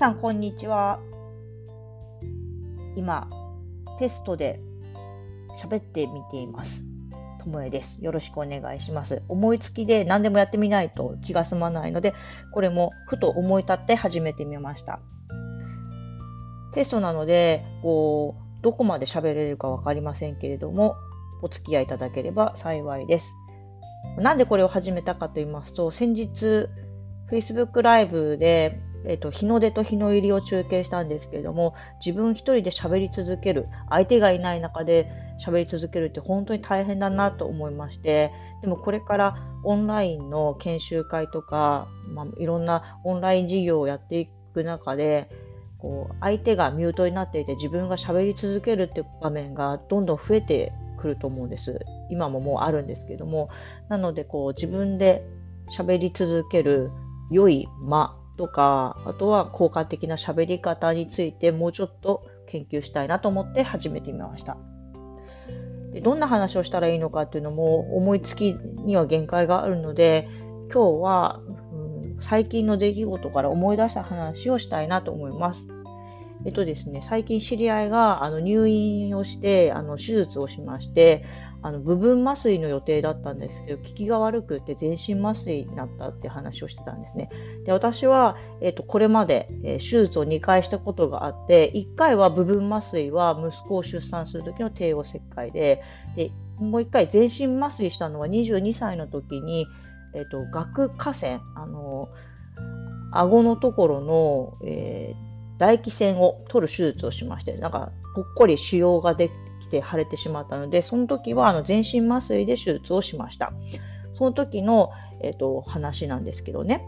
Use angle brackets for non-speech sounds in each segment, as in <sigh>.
さん、こんにちは。今、テストで喋ってみています。ともえです。よろしくお願いします。思いつきで何でもやってみないと気が済まないので、これもふと思い立って始めてみました。テストなので、こう、どこまで喋れるかわかりませんけれども、お付き合いいただければ幸いです。なんでこれを始めたかと言いますと、先日、Facebook ライブでえっ、と、日の出と日の入りを中継したんですけれども、自分一人で喋り続ける、相手がいない中で喋り続けるって本当に大変だなと思いまして、でもこれからオンラインの研修会とか、まあ、いろんなオンライン事業をやっていく中で、こう相手がミュートになっていて自分が喋り続けるって場面がどんどん増えてくると思うんです。今ももうあるんですけども。なのでこう自分で喋り続ける良い間とか、あとは効果的な喋り方についてもうちょっと研究したいなと思って始めてみました。でどんな話をしたらいいのかっていうのも思いつきには限界があるので、今日は、うん、最近の出来事から思い出した話をしたいなと思います。えっとですね、最近知り合いがあの入院をして、あの手術をしまして、あの部分麻酔の予定だったんですけど、効きが悪くて全身麻酔になったって話をしてたんですね。で私は、えっと、これまで、えー、手術を2回したことがあって、1回は部分麻酔は息子を出産する時の帝王切開で、でもう1回全身麻酔したのは22歳の時に、えっと、顎下腺、あの、顎のところの、えー唾液腺を取る手術をしまして、なんかぽっこり腫瘍ができて腫れてしまったので、その時はあの全身麻酔で手術をしました。その時の、えーと、話なんですけどね。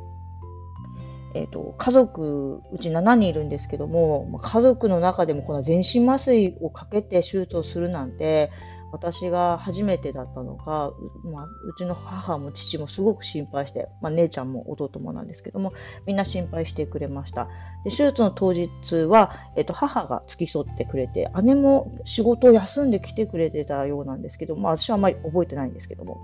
えーと、家族、うち7人いるんですけども、家族の中でもこの全身麻酔をかけて手術をするなんて、私が初めてだったのが、まあ、うちの母も父もすごく心配して、まあ、姉ちゃんも弟もなんですけども、みんな心配してくれました。で手術の当日は、えっと、母が付き添ってくれて、姉も仕事を休んで来てくれてたようなんですけど、まあ、私はあまり覚えてないんですけども。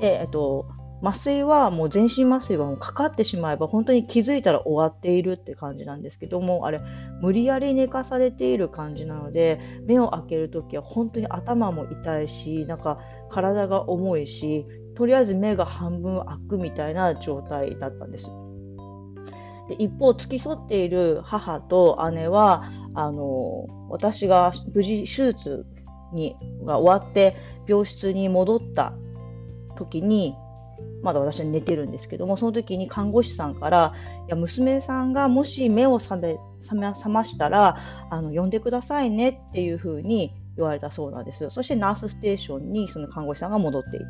で、えっと、麻酔はもう全身麻酔はもうかかってしまえば本当に気づいたら終わっているって感じなんですけどもあれ無理やり寝かされている感じなので目を開けるときは本当に頭も痛いしなんか体が重いしとりあえず目が半分開くみたいな状態だったんです。で一方付き添っている母と姉はあの私が無事手術にが終わって病室に戻った時にまだ私は寝てるんですけども、その時に看護師さんから、いや、娘さんがもし目を覚め、覚ましたら、あの、呼んでくださいねっていうふうに言われたそうなんです。そしてナースステーションにその看護師さんが戻っていって。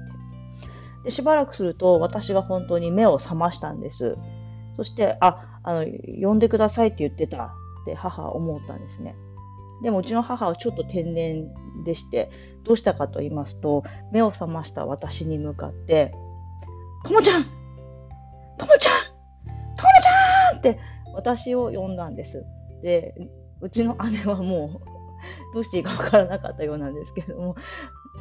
で、しばらくすると私が本当に目を覚ましたんです。そして、あ、あの、呼んでくださいって言ってたって母は思ったんですね。でもうちの母はちょっと天然でして、どうしたかと言いますと、目を覚ました私に向かって、ともちゃんともちゃんともちゃんって私を呼んだんです。で、うちの姉はもう <laughs> どうしていいかわからなかったようなんですけれども、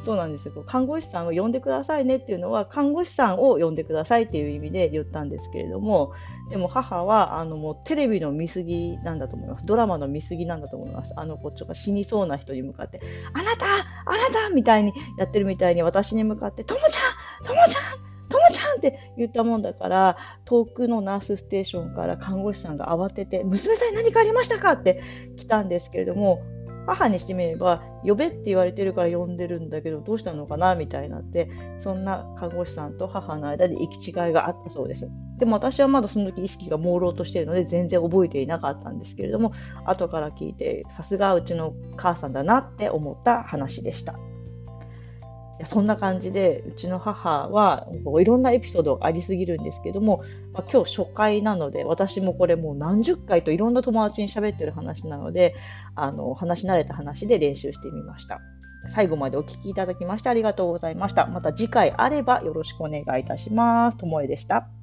そうなんですよ。看護師さんを呼んでくださいねっていうのは、看護師さんを呼んでくださいっていう意味で言ったんですけれども、でも母は、あの、もうテレビの見過ぎなんだと思います。ドラマの見過ぎなんだと思います。あのこっちが死にそうな人に向かって、あなたあなたみたいにやってるみたいに私に向かって、ともちゃんともちゃんともちゃんって言ったもんだから、遠くのナースステーションから看護師さんが慌てて、娘さんに何かありましたか？って来たんですけれども、母にしてみれば、呼べって言われてるから呼んでるんだけど、どうしたのかな？みたいになって、そんな看護師さんと母の間で行き違いがあったそうです。でも私はまだその時意識が朦朧としているので、全然覚えていなかったんですけれども、後から聞いて、さすがうちの母さんだなって思った話でした。やそんな感じでうちの母はいろんなエピソードがありすぎるんですけども、まあ、今日初回なので私もこれもう何十回といろんな友達に喋ってる話なのであの話し慣れた話で練習してみました。最後までお聴きいただきましてありがとうございました。また次回あればよろしくお願いいたします。ともえでした。